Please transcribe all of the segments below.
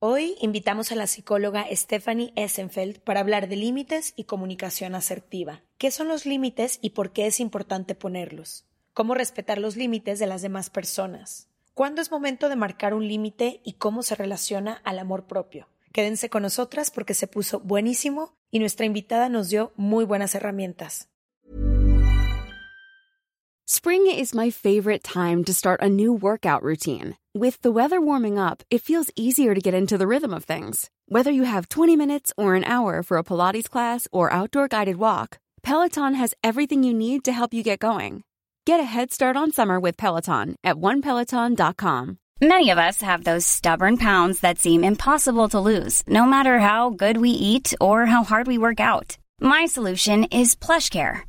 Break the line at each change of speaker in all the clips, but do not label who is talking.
Hoy invitamos a la psicóloga Stephanie Essenfeld para hablar de límites y comunicación asertiva. ¿Qué son los límites y por qué es importante ponerlos? ¿Cómo respetar los límites de las demás personas? ¿Cuándo es momento de marcar un límite y cómo se relaciona al amor propio? Quédense con nosotras porque se puso buenísimo y nuestra invitada nos dio muy buenas herramientas.
Spring is my favorite time to start a new workout routine. With the weather warming up, it feels easier to get into the rhythm of things. Whether you have 20 minutes or an hour for a Pilates class or outdoor guided walk, Peloton has everything you need to help you get going. Get a head start on summer with Peloton at onepeloton.com.
Many of us have those stubborn pounds that seem impossible to lose, no matter how good we eat or how hard we work out. My solution is PlushCare.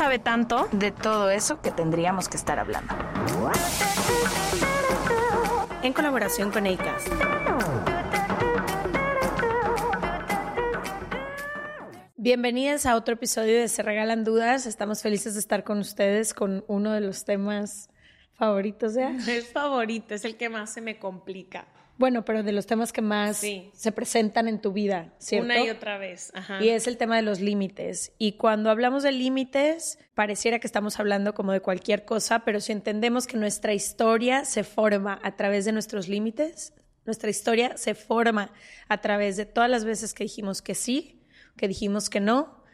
sabe tanto.
de todo eso que tendríamos que estar hablando. En colaboración con ACAST. Bienvenidas a otro episodio de Se Regalan Dudas. Estamos felices de estar con ustedes con uno de los temas favoritos de Ash.
Es favorito, es el que más se me complica.
Bueno, pero de los temas que más
Sí.
se presentan en tu vida, ¿cierto?
Una y otra vez. Ajá.
Y es el tema de los límites. Y cuando hablamos de límites, pareciera que estamos hablando como de cualquier cosa, pero si entendemos que nuestra historia se forma a través de nuestros límites, nuestra historia se forma a través de todas las veces que dijimos que sí, que dijimos que no,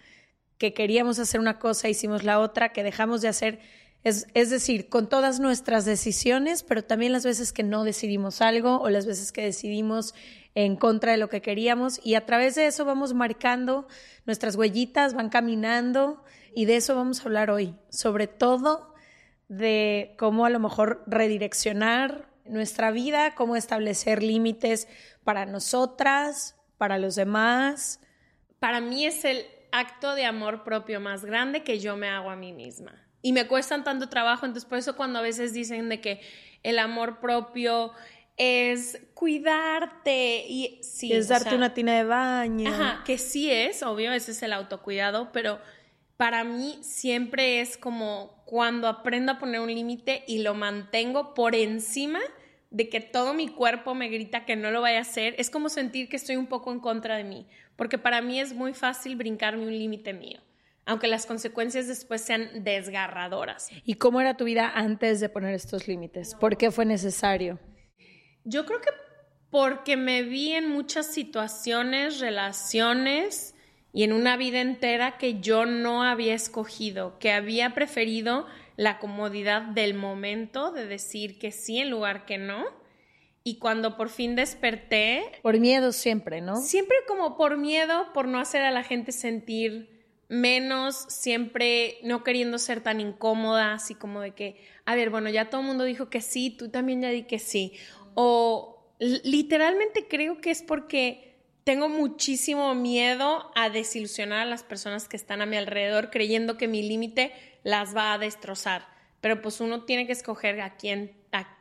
que queríamos hacer una cosa, hicimos la otra, que dejamos de hacer. Es, decir, con todas nuestras decisiones, pero también las veces que no decidimos algo o las veces que decidimos en contra de lo que queríamos. Y a través de eso vamos marcando nuestras huellitas, van caminando y de eso vamos a hablar hoy. Sobre todo de cómo a lo mejor redireccionar nuestra vida, cómo establecer límites para nosotras, para los demás.
Para mí es el acto de amor propio más grande que yo me hago a mí misma. Y me cuestan tanto trabajo, entonces por eso cuando a veces dicen de que el amor propio es cuidarte y sí,
es darte
sea,
una tina de baño.
Ajá, que sí es, obvio, ese es el autocuidado, pero para mí siempre es como cuando aprendo a poner un límite y lo mantengo por encima de que todo mi cuerpo me grita que no lo vaya a hacer, es como sentir que estoy un poco en contra de mí, porque para mí es muy fácil brincarme un límite mío, aunque las consecuencias después sean desgarradoras.
¿Y cómo era tu vida antes de poner estos límites? ¿Por qué fue necesario?
Yo creo que porque me vi en muchas situaciones, relaciones y en una vida entera que yo no había escogido, que había preferido la comodidad del momento de decir que sí en lugar que no. Y cuando por fin desperté,
Por miedo siempre, ¿no?
siempre como por miedo, por no hacer a la gente sentir menos, siempre no queriendo ser tan incómoda, así como de que, a ver, bueno, ya todo el mundo dijo que sí, tú también ya di que sí. O literalmente creo que es porque tengo muchísimo miedo a desilusionar a las personas que están a mi alrededor creyendo que mi límite las va a destrozar. Pero pues uno tiene que escoger a quién,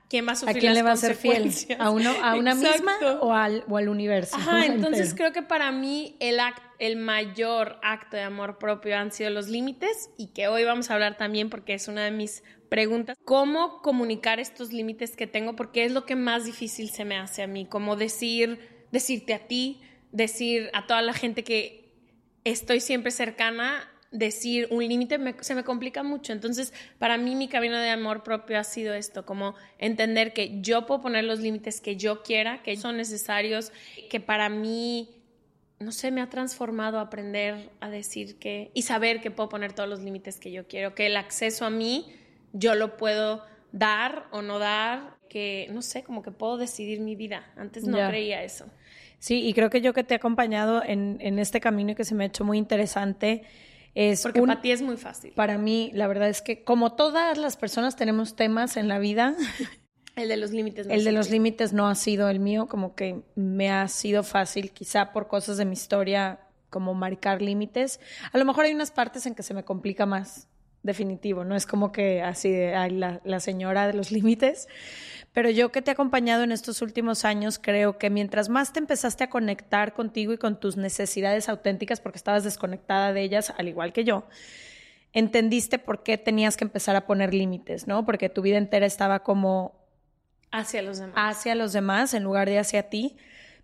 quién va a
¿A
sufrir
quién
las
le va a ser fiel? ¿A, uno, a una misma o al, o al universo?
Ajá, entonces creo que para mí el, el mayor acto de amor propio han sido los límites y que hoy vamos a hablar también porque es una de mis preguntas. ¿Cómo comunicar estos límites que tengo? Porque es lo que más difícil se me hace a mí, como decir, decirte a ti, decir a toda la gente que estoy siempre cercana, decir un límite me- se me complica mucho. Entonces, para mí mi camino de amor propio ha sido esto, como entender que yo puedo poner los límites que yo quiera, que son necesarios, que para mí no sé, me ha transformado aprender a decir que y saber que puedo poner todos los límites que yo quiero, que el acceso a mí yo lo puedo dar o no dar, que no sé, como que puedo decidir mi vida. Antes no creía eso.
Sí, y creo que yo que te he acompañado en, en este camino y que se me ha hecho muy interesante es...
Porque para ti es muy fácil.
Para mí, la verdad es que como todas las personas tenemos temas en la vida,
el de los límites.
No el de los límites no ha sido el mío, como que me ha sido fácil, quizá por cosas de mi historia, como marcar límites. A lo mejor hay unas partes en que se me complica más, definitivo, no es como que así de la, la señora de los límites. Pero yo que te he acompañado en estos últimos años, creo que mientras más te empezaste a conectar contigo y con tus necesidades auténticas, porque estabas desconectada de ellas, al igual que yo, entendiste por qué tenías que empezar a poner límites, ¿no? Porque tu vida entera estaba como
Hacia los demás.
Hacia los demás en lugar de hacia ti.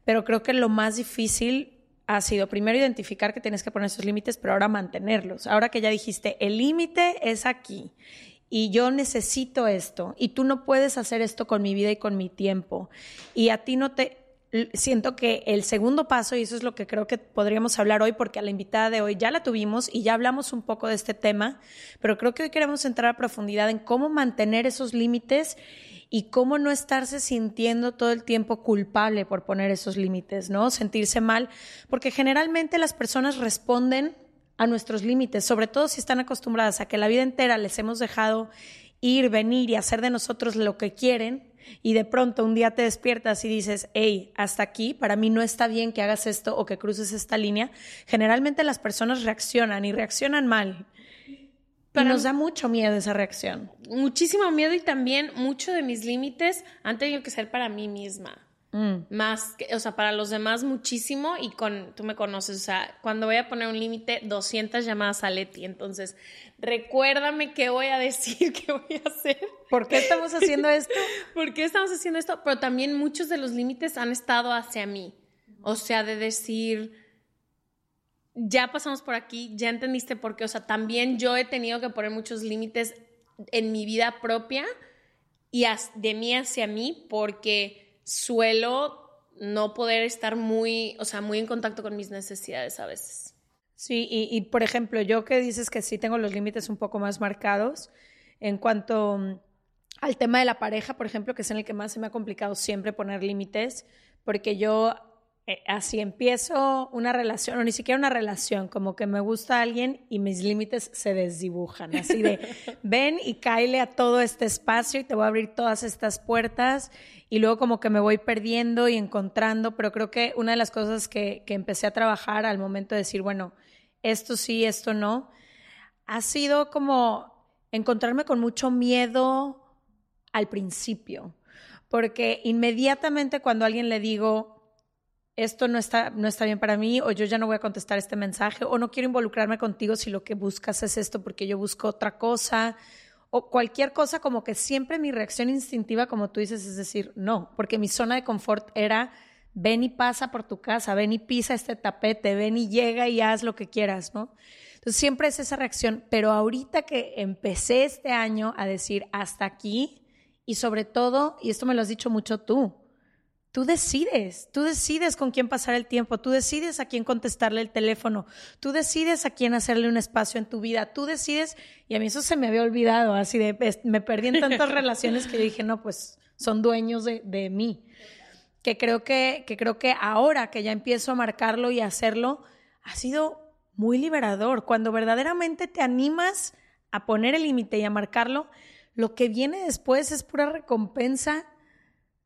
Pero creo que lo más difícil ha sido primero identificar que tienes que poner esos límites, pero ahora mantenerlos. Ahora que ya dijiste, el límite es aquí y yo necesito esto y tú no puedes hacer esto con mi vida y con mi tiempo. Y a ti no te... Siento que el segundo paso, y eso es lo que creo que podríamos hablar hoy, porque a la invitada de hoy ya la tuvimos y ya hablamos un poco de este tema, pero creo que hoy queremos entrar a profundidad en cómo mantener esos límites y cómo no estarse sintiendo todo el tiempo culpable por poner esos límites, ¿no? Sentirse mal, porque generalmente las personas responden a nuestros límites, sobre todo si están acostumbradas a que la vida entera les hemos dejado ir, venir y hacer de nosotros lo que quieren, y de pronto un día te despiertas y dices, hey, hasta aquí, para mí no está bien que hagas esto o que cruces esta línea, generalmente las personas reaccionan y reaccionan mal. Pero nos da mucho miedo esa reacción.
Muchísimo miedo y también mucho de mis límites han tenido que ser para mí misma. Mm. Más, que, o sea, para los demás muchísimo y con, tú me conoces, o sea, cuando voy a poner un límite, 200 llamadas a Leti, entonces, recuérdame qué voy a decir, qué voy a hacer.
¿Por qué estamos haciendo esto?
¿Por qué estamos haciendo esto? Pero también muchos de los límites han estado hacia mí, o sea, de decir, ya pasamos por aquí, ya entendiste por qué. O sea, también yo he tenido que poner muchos límites en mi vida propia y de mí hacia mí porque suelo no poder estar muy, o sea, muy en contacto con mis necesidades a veces.
Sí, y, y por ejemplo, yo que dices que sí tengo los límites un poco más marcados en cuanto mm, al tema de la pareja, por ejemplo, que es en el que más se me ha complicado siempre poner límites, porque yo eh, así empiezo una relación, o ni siquiera una relación, como que me gusta alguien y mis límites se desdibujan, así de ven y caile a todo este espacio y te voy a abrir todas estas puertas y luego como que me voy perdiendo y encontrando, pero creo que una de las cosas que, que empecé a trabajar al momento de decir, bueno, esto sí, esto no, ha sido como encontrarme con mucho miedo al principio, porque inmediatamente cuando a alguien le digo, esto no está, no está bien para mí o yo ya no voy a contestar este mensaje o no quiero involucrarme contigo si lo que buscas es esto porque yo busco otra cosa o cualquier cosa como que siempre mi reacción instintiva, como tú dices, es decir, no, porque mi zona de confort era ven y pasa por tu casa, ven y pisa este tapete, ven y llega y haz lo que quieras, ¿no? Entonces siempre es esa reacción, pero ahorita que empecé este año a decir hasta aquí y sobre todo, y esto me lo has dicho mucho tú, Tú decides, tú decides con quién pasar el tiempo, tú decides a quién contestarle el teléfono, tú decides a quién hacerle un espacio en tu vida, tú decides, y a mí eso se me había olvidado, así de, me perdí en tantas relaciones que yo dije, no, pues son dueños de, de mí. Que creo que, que creo que ahora que ya empiezo a marcarlo y a hacerlo, ha sido muy liberador. Cuando verdaderamente te animas a poner el límite y a marcarlo, lo que viene después es pura recompensa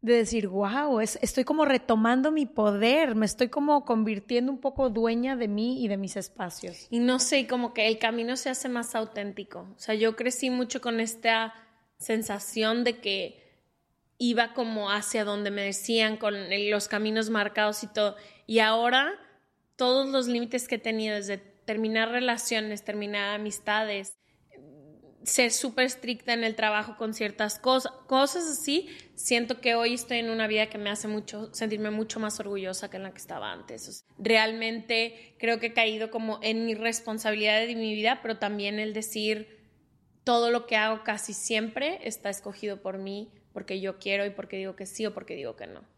de decir, wow, es, estoy como retomando mi poder, me estoy como convirtiendo un poco dueña de mí y de mis espacios.
Y no sé, como que el camino se hace más auténtico. O sea, yo crecí mucho con esta sensación de que iba como hacia donde me decían, con los caminos marcados y todo. Y ahora todos los límites que he tenido desde terminar relaciones, terminar amistades, ser súper estricta en el trabajo con ciertas cosas, cosas así, siento que hoy estoy en una vida que me hace mucho, sentirme mucho más orgullosa que en la que estaba antes. realmente creo que he caído como en mi responsabilidad de mi vida, pero también el decir todo lo que hago casi siempre está escogido por mí, porque yo quiero y porque digo que sí o porque digo que no.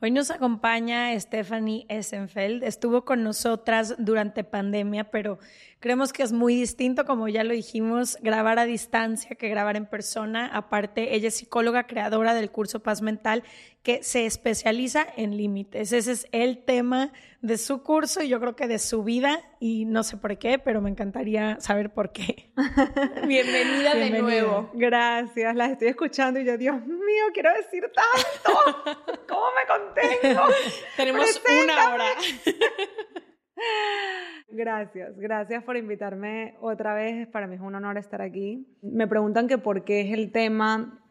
Hoy nos acompaña Stephanie Essenfeld. Estuvo con nosotras durante pandemia, pero creemos que es muy distinto, como ya lo dijimos, grabar a distancia que grabar en persona. Aparte, ella es psicóloga creadora del curso Paz Mental que se especializa en límites. Ese es el tema de su curso y yo creo que de su vida y no sé por qué, pero me encantaría saber por qué.
Bienvenida, de nuevo.
Gracias, las estoy escuchando y yo, Dios mío, quiero decir tanto. ¿Cómo me contengo?
Tenemos una hora.
Gracias, gracias por invitarme otra vez. Para mí es un honor estar aquí. Me preguntan que por qué es el tema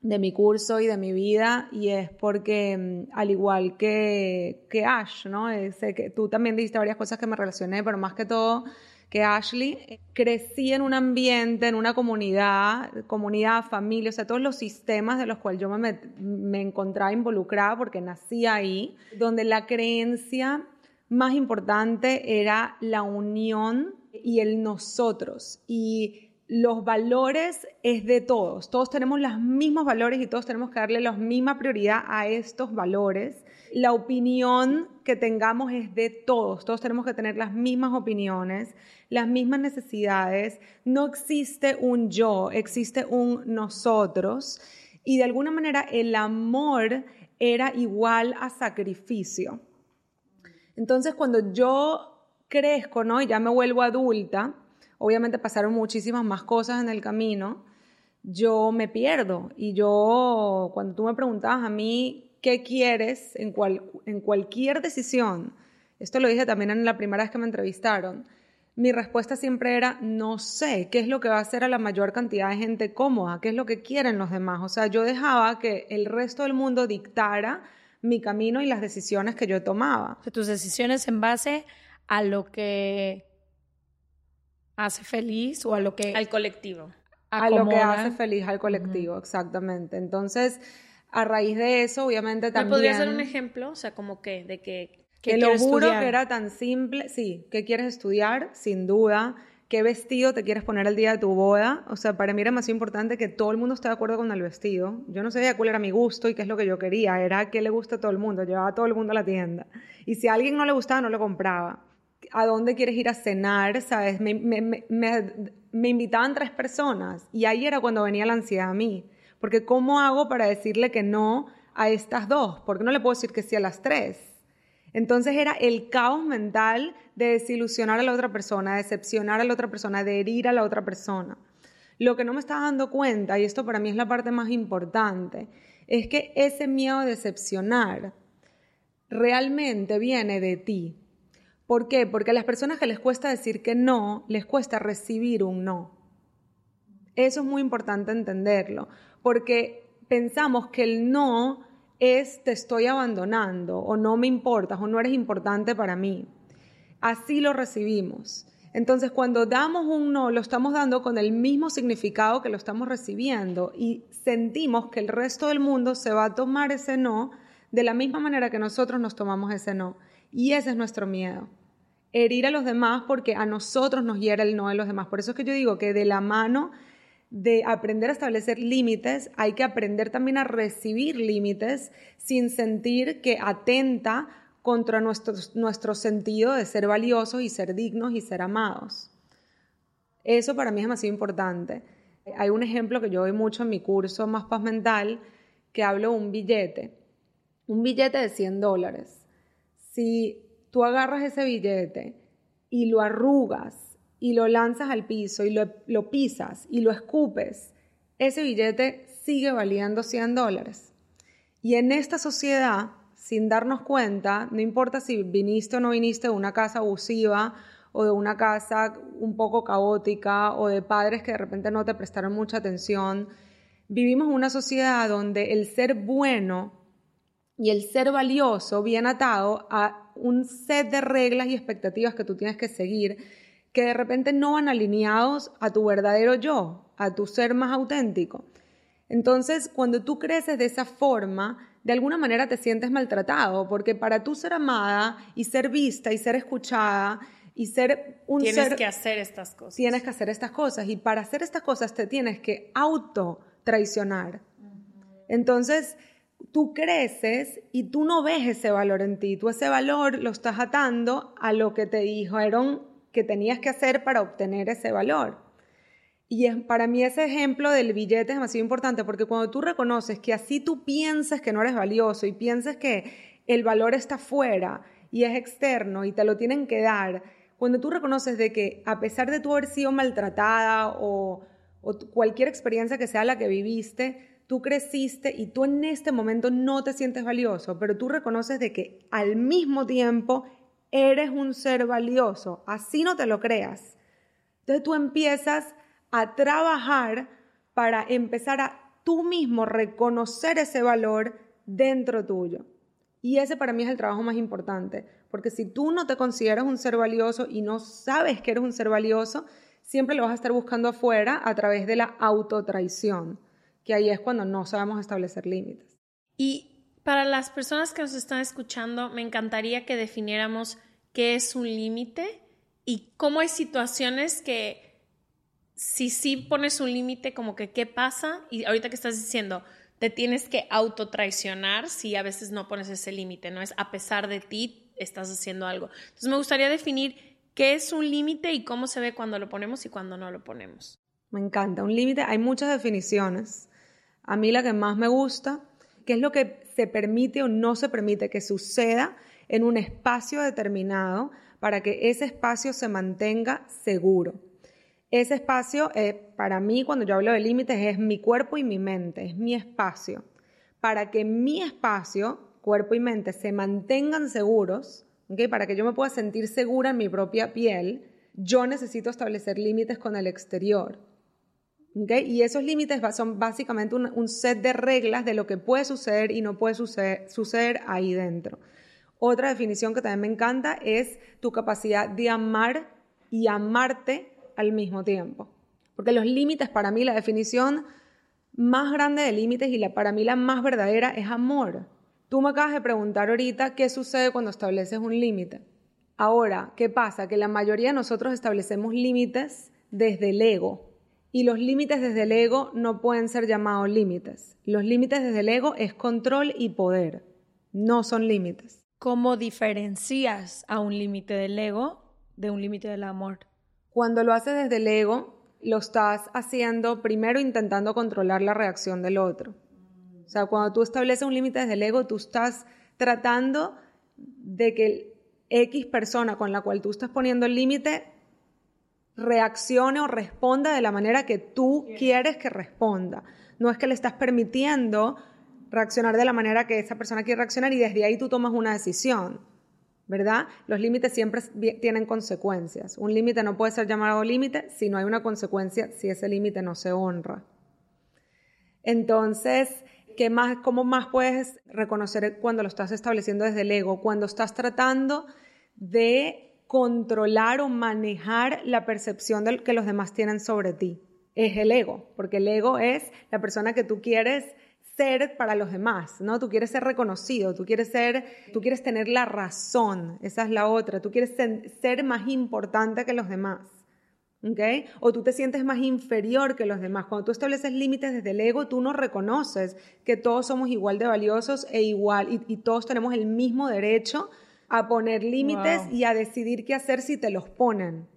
de mi curso y de mi vida y es porque mm, al igual que, que Ash, ¿no? Eh, sé que tú también dijiste varias cosas que me relacioné, pero más que todo que Ashley, crecí en un ambiente, en una comunidad, comunidad, familia, o sea, todos los sistemas de los cuales yo me, me encontraba involucrada porque nací ahí, donde la creencia más importante era la unión y el nosotros. Y los valores es de todos. Todos tenemos los mismos valores y todos tenemos que darle la misma prioridad a estos valores. La opinión que tengamos es de todos. Todos tenemos que tener las mismas opiniones, las mismas necesidades. No existe un yo, existe un nosotros. Y de alguna manera el amor era igual a sacrificio. Entonces cuando yo crezco, ¿no? Y ya me vuelvo adulta, obviamente pasaron muchísimas más cosas en el camino, yo me pierdo. Y yo, cuando tú me preguntabas a mí qué quieres en, en cualquier decisión, esto lo dije también en la primera vez que me entrevistaron, mi respuesta siempre era, no sé, qué es lo que va a hacer a la mayor cantidad de gente cómoda, qué es lo que quieren los demás. O sea, yo dejaba que el resto del mundo dictara mi camino y las decisiones que yo tomaba.
tus decisiones en base a lo que hace feliz o a lo que...
Al colectivo.
A lo que hace feliz al colectivo, exactamente. Entonces, a raíz de eso, obviamente también...
¿Me podría ser un ejemplo? O sea, como que, de que...
Que lo juro que era tan simple. Sí, ¿qué quieres estudiar? Sin duda. ¿Qué vestido te quieres poner el día de tu boda? O sea, para mí era más importante que todo el mundo esté de acuerdo con el vestido. Yo no sabía cuál era mi gusto y qué es lo que yo quería. Era qué le gusta a todo el mundo. Llevaba a todo el mundo a la tienda. Y si a alguien no le gustaba, no lo compraba a dónde quieres ir a cenar, ¿sabes? Me, invitaban tres personas y ahí era cuando venía la ansiedad a mí. Porque ¿cómo hago para decirle que no a estas dos? Porque no le puedo decir que sí a las tres. Entonces era el caos mental de desilusionar a la otra persona, decepcionar a la otra persona, de herir a la otra persona. Lo que no me estaba dando cuenta, y esto para mí es la parte más importante, es que ese miedo a decepcionar realmente viene de ti. ¿Por qué? Porque a las personas que les cuesta decir que no, les cuesta recibir un no. Eso es muy importante entenderlo, porque pensamos que el no es te estoy abandonando o no me importas o no eres importante para mí. Así lo recibimos. Entonces, cuando damos un no, lo estamos dando con el mismo significado que lo estamos recibiendo y sentimos que el resto del mundo se va a tomar ese no de la misma manera que nosotros nos tomamos ese no. Y ese es nuestro miedo herir a los demás porque a nosotros nos hiera el no de los demás. Por eso es que yo digo que de la mano de aprender a establecer límites, hay que aprender también a recibir límites sin sentir que atenta contra nuestro, nuestro sentido de ser valiosos y ser dignos y ser amados. Eso para mí es demasiado importante. Hay un ejemplo que yo doy mucho en mi curso Más Paz Mental, que hablo de un billete. Un billete de 100 dólares. Si tú agarras ese billete y lo arrugas y lo lanzas al piso y lo, pisas y lo escupes, ese billete sigue valiendo 100 dólares. Y en esta sociedad, sin darnos cuenta, no importa si viniste o no viniste de una casa abusiva o de una casa un poco caótica o de padres que de repente no te prestaron mucha atención, vivimos en una sociedad donde el ser bueno y el ser valioso viene atado a un set de reglas y expectativas que tú tienes que seguir que de repente no van alineados a tu verdadero yo, a tu ser más auténtico. Entonces, cuando tú creces de esa forma, de alguna manera te sientes maltratado, porque para tú ser amada y ser vista y ser escuchada y ser un
tienes
ser...
que hacer estas cosas.
Tienes que hacer estas cosas y para hacer estas cosas te tienes que auto traicionar. Entonces, tú creces y tú no ves ese valor en ti. Tú ese valor lo estás atando a lo que te dijeron que tenías que hacer para obtener ese valor. Y es, para mí ese ejemplo del billete es demasiado importante porque cuando tú reconoces que así tú piensas que no eres valioso y piensas que el valor está fuera y es externo y te lo tienen que dar, cuando tú reconoces de que a pesar de tú haber sido maltratada o, o cualquier experiencia que sea la que viviste, tú creciste y tú en este momento no te sientes valioso, pero tú reconoces de que al mismo tiempo eres un ser valioso, así no te lo creas. Entonces tú empiezas a trabajar para empezar a tú mismo reconocer ese valor dentro tuyo. Y ese para mí es el trabajo más importante, porque si tú no te consideras un ser valioso y no sabes que eres un ser valioso, siempre lo vas a estar buscando afuera a través de la autotraición, que ahí es cuando no sabemos establecer límites.
Y para las personas que nos están escuchando, me encantaría que definiéramos qué es un límite y cómo hay situaciones que si sí pones un límite, como que qué pasa, y ahorita que estás diciendo, te tienes que autotraicionar si a veces no pones ese límite, ¿no? Es a pesar de ti, estás haciendo algo. Entonces me gustaría definir qué es un límite y cómo se ve cuando lo ponemos y cuando no lo ponemos.
Me encanta, un límite, hay muchas definiciones. A mí la que más me gusta, que es lo que se permite o no se permite que suceda en un espacio determinado para que ese espacio se mantenga seguro. Ese espacio, eh, para mí, cuando yo hablo de límites, es mi cuerpo y mi mente, es mi espacio. Para que mi espacio, cuerpo y mente, se mantengan seguros, para que yo me pueda sentir segura en mi propia piel, yo necesito establecer límites con el exterior. Y esos límites son básicamente un, set de reglas de lo que puede suceder y no puede suceder, suceder ahí dentro. Otra definición que también me encanta es tu capacidad de amar y amarte al mismo tiempo. Porque los límites, para mí, la definición más grande de límites y la, para mí la más verdadera es amor. Tú me acabas de preguntar ahorita qué sucede cuando estableces un límite. Ahora, ¿qué pasa? Que la mayoría de nosotros establecemos límites desde el ego. Y los límites desde el ego no pueden ser llamados límites. Los límites desde el ego es control y poder. No son límites.
¿Cómo diferencias a un límite del ego de un límite del amor?
Cuando lo haces desde el ego, lo estás haciendo primero intentando controlar la reacción del otro. O sea, cuando tú estableces un límite desde el ego, tú estás tratando de que el X persona con la cual tú estás poniendo el límite reaccione o responda de la manera que tú quieres que responda. No es que le estás permitiendo reaccionar de la manera que esa persona quiere reaccionar y desde ahí tú tomas una decisión. ¿verdad? Los límites siempre tienen consecuencias. Un límite no puede ser llamado límite si no hay una consecuencia, si ese límite no se honra. Entonces, ¿qué más, ¿cómo más puedes reconocer cuando lo estás estableciendo desde el ego? Cuando estás tratando de controlar o manejar la percepción de que los demás tienen sobre ti. Es el ego, porque el ego es la persona que tú quieres ser para los demás, ¿no? Tú quieres ser reconocido, tú quieres ser, tú quieres tener la razón, esa es la otra, tú quieres ser, más importante que los demás. ¿ok? O tú te sientes más inferior que los demás. Cuando tú estableces límites desde el ego, tú no reconoces que todos somos igual de valiosos e igual, y, todos tenemos el mismo derecho a poner límites y a decidir qué hacer si te los ponen.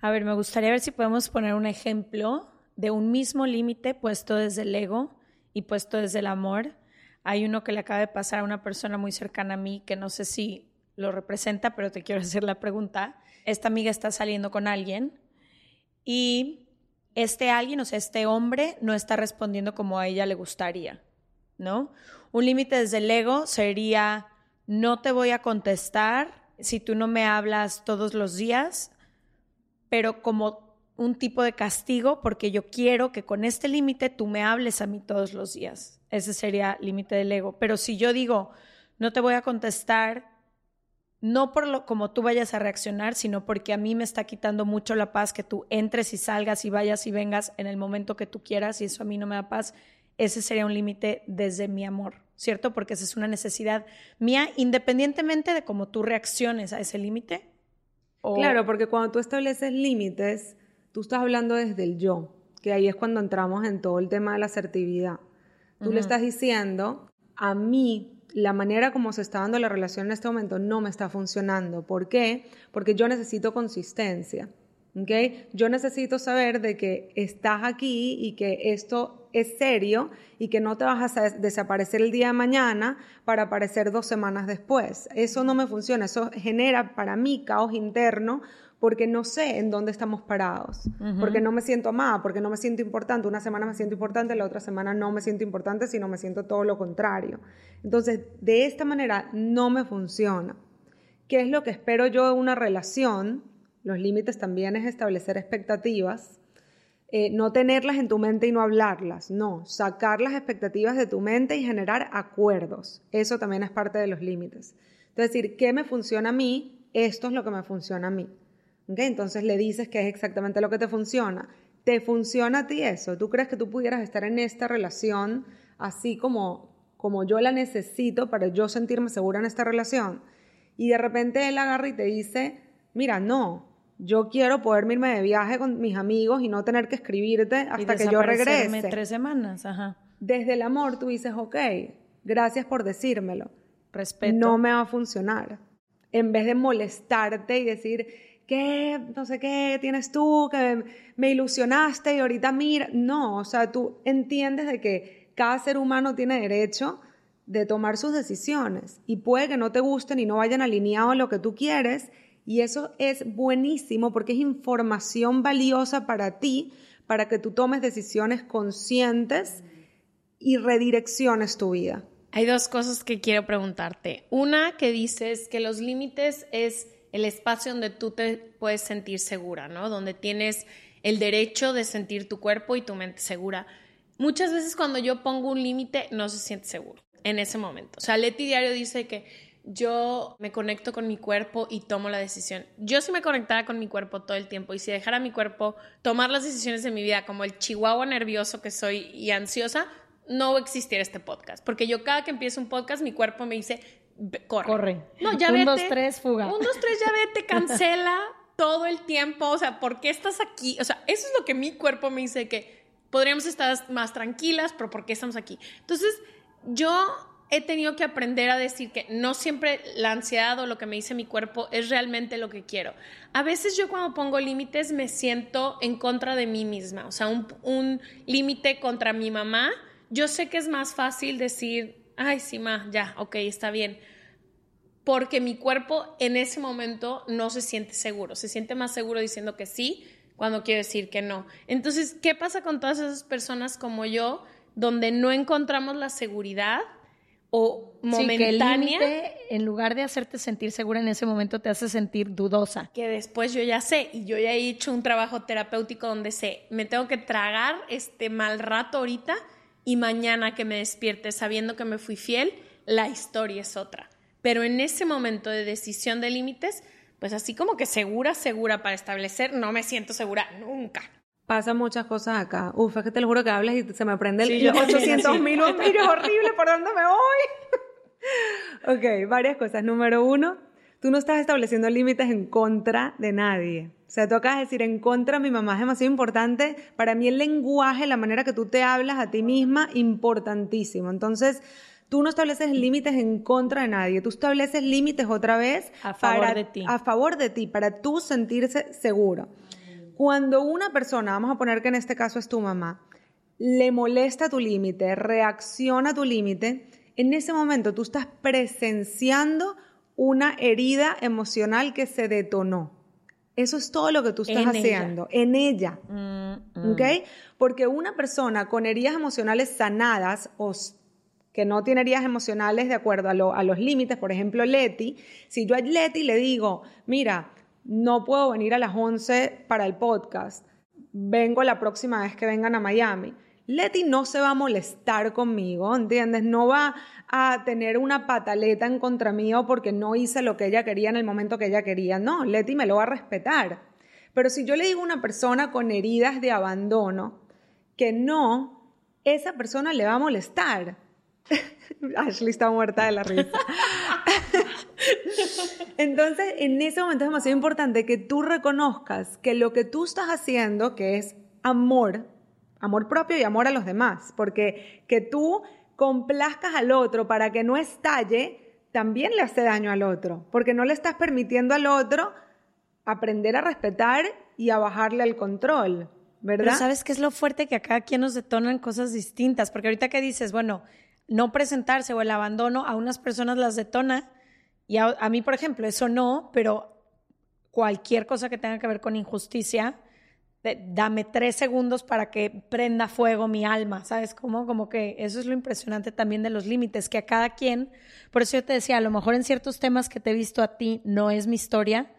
A ver, me gustaría ver si podemos poner un ejemplo de un mismo límite puesto desde el ego y puesto desde el amor. Hay uno que le acaba de pasar a una persona muy cercana a mí que no sé si lo representa, pero te quiero hacer la pregunta. Esta amiga está saliendo con alguien y este alguien, o sea, este hombre no está respondiendo como a ella le gustaría, ¿no? Un límite desde el ego sería, no te voy a contestar si tú no me hablas todos los días, pero como un tipo de castigo porque yo quiero que con este límite tú me hables a mí todos los días. Ese sería límite del ego. Pero si yo digo, no te voy a contestar, no por lo como tú vayas a reaccionar, sino porque a mí me está quitando mucho la paz que tú entres y salgas y vayas y vengas en el momento que tú quieras y eso a mí no me da paz, ese sería un límite desde mi amor, ¿cierto? Porque esa es una necesidad mía independientemente de cómo tú reacciones a ese límite.
Claro, porque cuando tú estableces límites, Tú estás hablando desde el yo, que ahí es cuando entramos en todo el tema de la asertividad. Tú le estás diciendo a mí la manera como se está dando la relación en este momento no me está funcionando. ¿Por qué? Porque yo necesito consistencia. ¿Okay? Yo necesito saber de que estás aquí y que esto es serio y que no te vas a desaparecer el día de mañana para aparecer dos semanas después. Eso no me funciona, eso genera para mí caos interno porque no sé en dónde estamos parados, porque no me siento amada, porque no me siento importante. Una semana me siento importante, la otra semana no me siento importante, sino me siento todo lo contrario. Entonces, de esta manera no me funciona. ¿Qué es lo que espero yo de una relación? Los límites también es establecer expectativas. Eh, no tenerlas en tu mente y no hablarlas, no, sacar las expectativas de tu mente y generar acuerdos. Eso también es parte de los límites. Es decir, ¿qué me funciona a mí? Esto es lo que me funciona a mí. Entonces le dices que es exactamente lo que te funciona. ¿Te funciona a ti eso? ¿Tú crees que tú pudieras estar en esta relación así como, como yo la necesito para yo sentirme segura en esta relación? Y de repente él agarra y te dice, mira, no, yo quiero poder irme de viaje con mis amigos y no tener que escribirte hasta que yo regrese.
tres semanas, ajá.
Desde el amor tú dices, ok, gracias por decírmelo.
Respeto.
No me va a funcionar. En vez de molestarte y decir, ¿qué? No sé qué tienes tú, que me ilusionaste y ahorita mira. No, o sea, tú entiendes de que cada ser humano tiene derecho de tomar sus decisiones y puede que no te gusten y no vayan alineados a lo que tú quieres y eso es buenísimo porque es información valiosa para ti, para que tú tomes decisiones conscientes y redirecciones tu vida.
Hay dos cosas que quiero preguntarte. Una que dices que los límites es el espacio donde tú te puedes sentir segura, ¿no? Donde tienes el derecho de sentir tu cuerpo y tu mente segura. Muchas veces cuando yo pongo un límite no se siente seguro en ese momento. O sea, Leti Diario dice que yo me conecto con mi cuerpo y tomo la decisión. Yo si me conectara con mi cuerpo todo el tiempo y si dejara mi cuerpo tomar las decisiones de mi vida como el chihuahua nervioso que soy y ansiosa, no existiera este podcast. Porque yo cada que empiezo un podcast, mi cuerpo me dice, corre.
Corre.
No, ya
un,
vete.
dos, tres, fuga.
Un, dos, tres, ya vete, cancela todo el tiempo. O sea, ¿por qué estás aquí? O sea, eso es lo que mi cuerpo me dice que podríamos estar más tranquilas, pero ¿por qué estamos aquí? Entonces, yo he tenido que aprender a decir que no siempre la ansiedad o lo que me dice mi cuerpo es realmente lo que quiero. A veces yo cuando pongo límites me siento en contra de mí misma, o sea, un, un límite contra mi mamá. Yo sé que es más fácil decir, ay, sí, ma, ya, ok, está bien. Porque mi cuerpo en ese momento no se siente seguro, se siente más seguro diciendo que sí cuando quiero decir que no. Entonces, ¿qué pasa con todas esas personas como yo, donde no encontramos la seguridad? O momentánea.
Sí, en lugar de hacerte sentir segura en ese momento, te hace sentir dudosa.
Que después yo ya sé, y yo ya he hecho un trabajo terapéutico donde sé, me tengo que tragar este mal rato ahorita y mañana que me despierte sabiendo que me fui fiel, la historia es otra. Pero en ese momento de decisión de límites, pues así como que segura, segura para establecer, no me siento segura nunca.
Pasa muchas cosas acá. Uf, es que te lo juro que hablas y se me prende el sí, 800 mil bombillos horrible, ¿por dónde me voy? ok, varias cosas. Número uno, tú no estás estableciendo límites en contra de nadie. O sea, tú acabas de decir en contra, mi mamá es demasiado importante. Para mí el lenguaje, la manera que tú te hablas a ti misma, importantísimo. Entonces, tú no estableces límites en contra de nadie, tú estableces límites otra vez
a favor de ti.
A favor de ti, para tú sentirse seguro. Cuando una persona, vamos a poner que en este caso es tu mamá, le molesta tu límite, reacciona a tu límite, en ese momento tú estás presenciando una herida emocional que se detonó. Eso es todo lo que tú estás haciendo, en ella. Mm, mm. ¿Ok? Porque una persona con heridas emocionales sanadas o que no tiene heridas emocionales de acuerdo a, a los límites, por ejemplo, Leti, si yo a Leti le digo, mira, no puedo venir a las 11 para el podcast, vengo la próxima vez que vengan a Miami. Leti no se va a molestar conmigo, ¿entiendes? No va a tener una pataleta en contra mío porque no hice lo que ella quería en el momento que ella quería. No, Leti me lo va a respetar. Pero si yo le digo a una persona con heridas de abandono que no, esa persona le va a molestar. Ashley está muerta de la risa. Entonces, en ese momento es demasiado importante que tú reconozcas que lo que tú estás haciendo, que es amor, amor propio y amor a los demás, porque que tú complazcas al otro para que no estalle, también le hace daño al otro, porque no le estás permitiendo al otro aprender a respetar y a bajarle el control, ¿verdad?
Pero ¿sabes qué es lo fuerte? Que a cada quien nos detonan cosas distintas, porque ahorita que dices, bueno, no presentarse o el abandono a unas personas las detona y a, a mí, por ejemplo, eso no, pero cualquier cosa que tenga que ver con injusticia, dame tres segundos para que prenda fuego mi alma, ¿sabes cómo? Como que eso es lo impresionante también de los límites, que a cada quien, por eso yo te decía, a lo mejor en ciertos temas que te he visto a ti no es mi historia,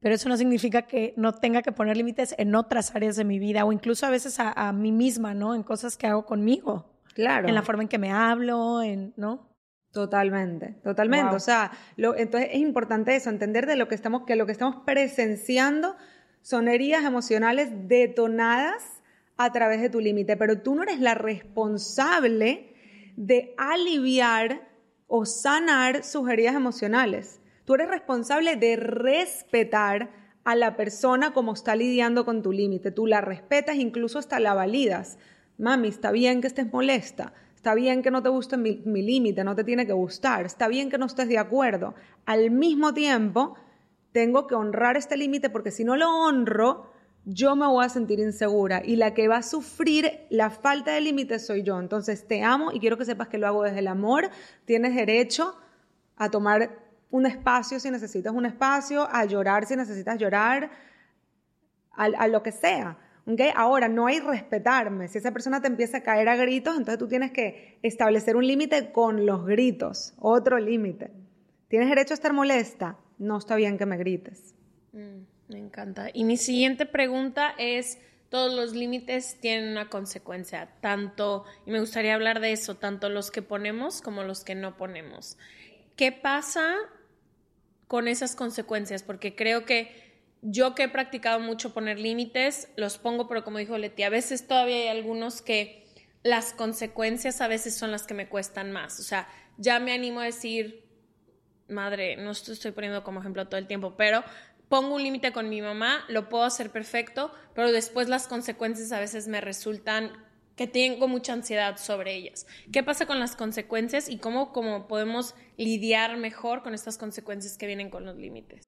pero eso no significa que no tenga que poner límites en otras áreas de mi vida o incluso a veces a, a mí misma, ¿no? En cosas que hago conmigo.
Claro.
En la forma en que me hablo, en, ¿no?
Totalmente, totalmente. O sea, lo, entonces es importante eso, entender de lo que estamos, que lo que estamos presenciando son heridas emocionales detonadas a través de tu límite, pero tú no eres la responsable de aliviar o sanar sus heridas emocionales. Tú eres responsable de respetar a la persona como está lidiando con tu límite. Tú la respetas, incluso hasta la validas. Mami, está bien que estés molesta. Está bien que no te guste mi, mi límite, no te tiene que gustar. Está bien que no estés de acuerdo. Al mismo tiempo, tengo que honrar este límite porque si no lo honro, yo me voy a sentir insegura y la que va a sufrir la falta de límite soy yo. Entonces te amo y quiero que sepas que lo hago desde el amor. Tienes derecho a tomar un espacio si necesitas un espacio, a llorar si necesitas llorar, a, lo que sea. Ahora, no hay respetarme. Si esa persona te empieza a caer a gritos, entonces tú tienes que establecer un límite con los gritos, otro límite. ¿Tienes derecho a estar molesta? no está bien que me grites.
Mm, me encanta. Y mi siguiente pregunta es, todos los límites tienen una consecuencia, tanto, y me gustaría hablar de eso, tanto los que ponemos como los que no ponemos. ¿Qué pasa con esas consecuencias? Porque creo que yo que he practicado mucho poner límites, los pongo, pero como dijo Leti, a veces todavía hay algunos que las consecuencias a veces son las que me cuestan más. O sea, ya me animo a decir, madre, no estoy poniendo como ejemplo todo el tiempo, pero pongo un límite con mi mamá, lo puedo hacer perfecto, pero después las consecuencias a veces me resultan que tengo mucha ansiedad sobre ellas. ¿Qué pasa con las consecuencias y cómo, podemos lidiar mejor con estas consecuencias que vienen con los límites?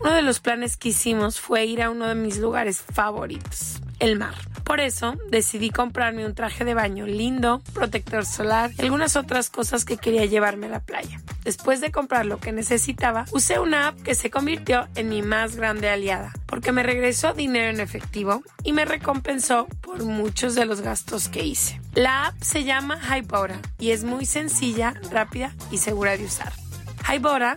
Uno de los planes que hicimos fue ir a uno de mis lugares favoritos, el mar. Por eso decidí comprarme un traje de baño lindo, protector solar y algunas otras cosas que quería llevarme a la playa. Después de comprar lo que necesitaba, usé una app que se convirtió en mi más grande aliada, porque me regresó dinero en efectivo y me recompensó por muchos de los gastos que hice. La app se llama Hypora y es muy sencilla, rápida y segura de usar. Hybora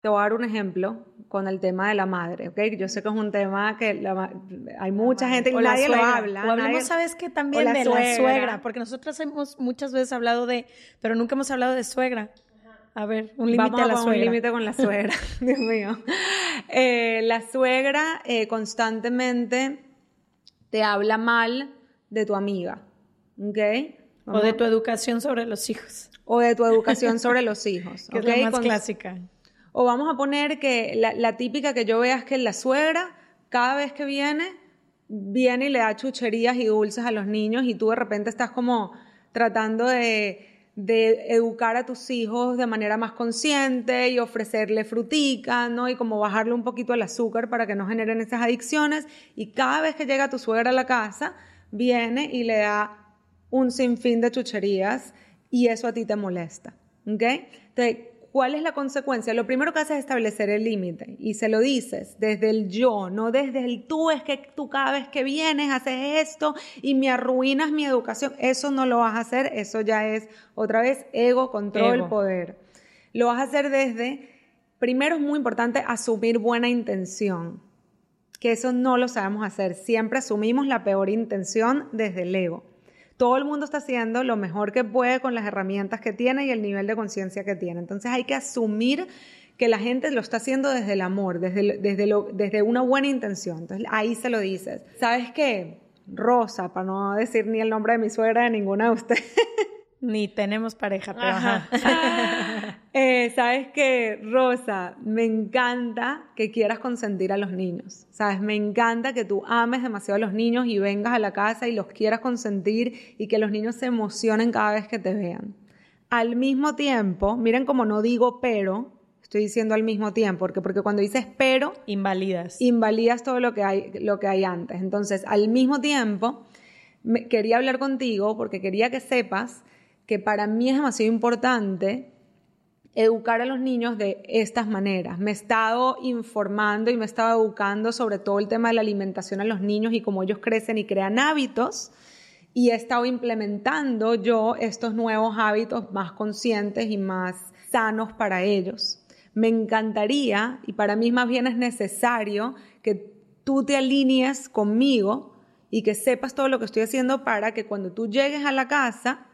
Te voy a dar un ejemplo con el tema de la madre, ¿ok? Yo sé que es un tema que hay mucha gente y
O la
nadie lo habla.
O hablemos,
nadie-
¿sabes qué? También
la
de la
suegra.
porque nosotras hemos muchas veces hablado de, pero nunca hemos hablado de suegra. A ver, un límite a la suegra.
un límite con la suegra, Dios mío. Eh, la suegra eh, constantemente te habla mal de tu amiga, ¿ok?
O de tu educación sobre los hijos,
o de tu educación sobre los hijos,
que es la más
Con-
clásica.
O vamos a poner que la, típica que yo vea es que la suegra, cada vez que viene, viene y le da chucherías y dulces a los niños y tú de repente estás como tratando de, de educar a tus hijos de manera más consciente y ofrecerle frutica, ¿no? Y como bajarle un poquito el azúcar para que no generen esas adicciones. Y cada vez que llega tu suegra a la casa, viene y le da un sinfín de chucherías y eso a ti te molesta. ¿Ok? Entonces, ¿cuál es la consecuencia? Lo primero que haces es establecer el límite y se lo dices desde el yo, no desde el tú, es que tú cada vez que vienes haces esto y me arruinas mi educación. Eso no lo vas a hacer, eso ya es otra vez ego, control,
Ego.
poder. Lo vas a hacer desde, primero es muy importante asumir buena intención que eso no lo sabemos hacer. Siempre asumimos la peor intención desde el ego. Todo el mundo está haciendo lo mejor que puede con las herramientas que tiene y el nivel de conciencia que tiene. Entonces hay que asumir que la gente lo está haciendo desde el amor, desde, desde, desde una buena intención. Entonces ahí se lo dices. ¿Sabes qué? Rosa, para no decir ni el nombre de mi suegra de ninguna de ustedes.
Ni tenemos pareja, pero ajá.
Eh, Sabes que, Rosa, me encanta que quieras consentir a los niños. Sabes, me encanta que tú ames demasiado a los niños y vengas a la casa y los quieras consentir y que los niños se emocionen cada vez que te vean. Al mismo tiempo, miren como no digo pero, estoy diciendo al mismo tiempo, porque, porque cuando dices pero,
Invalidas.
invalidas todo lo que hay, lo que hay antes. Entonces, al mismo tiempo, me- quería hablar contigo porque quería que sepas que para mí es demasiado importante educar a los niños de estas maneras. Me he estado informando y me he estado educando sobre todo el tema de la alimentación a los niños y cómo ellos crecen y crean hábitos. Y he estado implementando yo estos nuevos hábitos más conscientes y más sanos para ellos. Me encantaría, y para mí más bien es necesario, que tú te alinees conmigo y que sepas todo lo que estoy haciendo para que cuando tú llegues a la casa,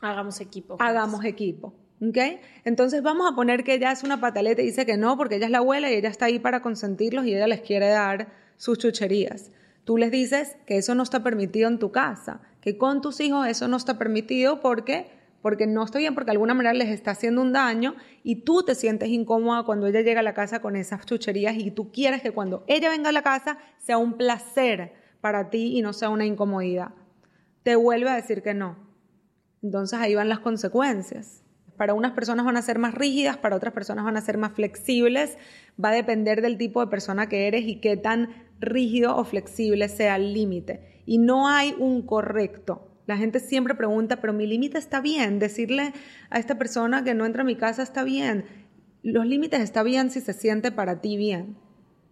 Hagamos equipo.
hagamos equipo. ¿ok? Entonces vamos a poner que ella es una pataleta y dice que no, porque ella es la abuela y ella está ahí para consentirlos y ella les quiere dar sus chucherías. Tú les dices que eso no está permitido en tu casa, que con tus hijos eso no está permitido porque porque no está bien, porque de alguna manera les está haciendo un daño y tú te sientes incómoda cuando ella llega a la casa con esas chucherías y tú quieres que cuando ella venga a la casa sea un placer para ti y no sea una incomodidad. Te vuelve a decir que no. Entonces ahí van las consecuencias. Para unas personas van a ser más rígidas, para otras personas van a ser más flexibles. Va a depender del tipo de persona que eres y qué tan rígido o flexible sea el límite. Y no hay un correcto. La gente siempre pregunta, pero mi límite está bien. Decirle a esta persona que no entra a mi casa está bien. Los límites está bien si se siente para ti bien.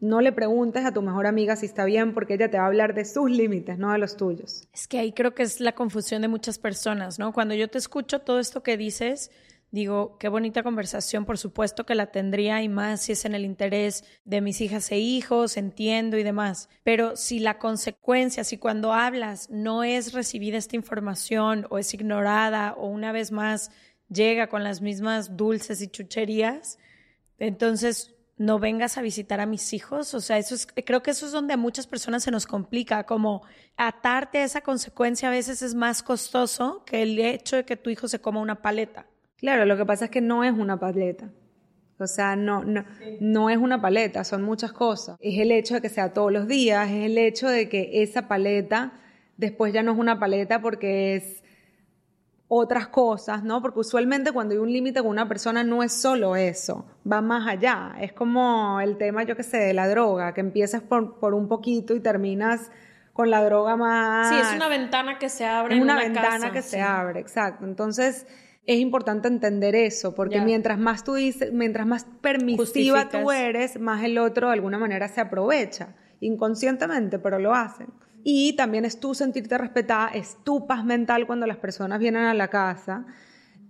No le preguntes a tu mejor amiga si está bien porque ella te va a hablar de sus límites, no de los tuyos.
Es que ahí creo que es la confusión de muchas personas, ¿no? Cuando yo te escucho todo esto que dices, digo, qué bonita conversación, por supuesto que la tendría y más si es en el interés de mis hijas e hijos, entiendo y demás. Pero si la consecuencia, si cuando hablas no es recibida esta información o es ignorada o una vez más llega con las mismas dulces y chucherías, entonces no vengas a visitar a mis hijos. O sea, eso es, creo que eso es donde a muchas personas se nos complica, como atarte a esa consecuencia a veces es más costoso que el hecho de que tu hijo se coma una paleta.
Claro, lo que pasa es que no es una paleta. O sea, no, no, no es una paleta, son muchas cosas. Es el hecho de que sea todos los días, es el hecho de que esa paleta después ya no es una paleta porque es otras cosas, ¿no? Porque usualmente cuando hay un límite con una persona no es solo eso, va más allá. Es como el tema, yo qué sé, de la droga, que empiezas por, por un poquito y terminas con la droga más...
Sí, es una ventana que se abre.
Es
en
una, ventana que se abre, exacto. Entonces es importante entender eso, porque mientras más tú dices, mientras más permisiva tú eres, más el otro de alguna manera se aprovecha, inconscientemente, pero lo hacen. Y también es tú sentirte respetada, es tu paz mental cuando las personas vienen a la casa.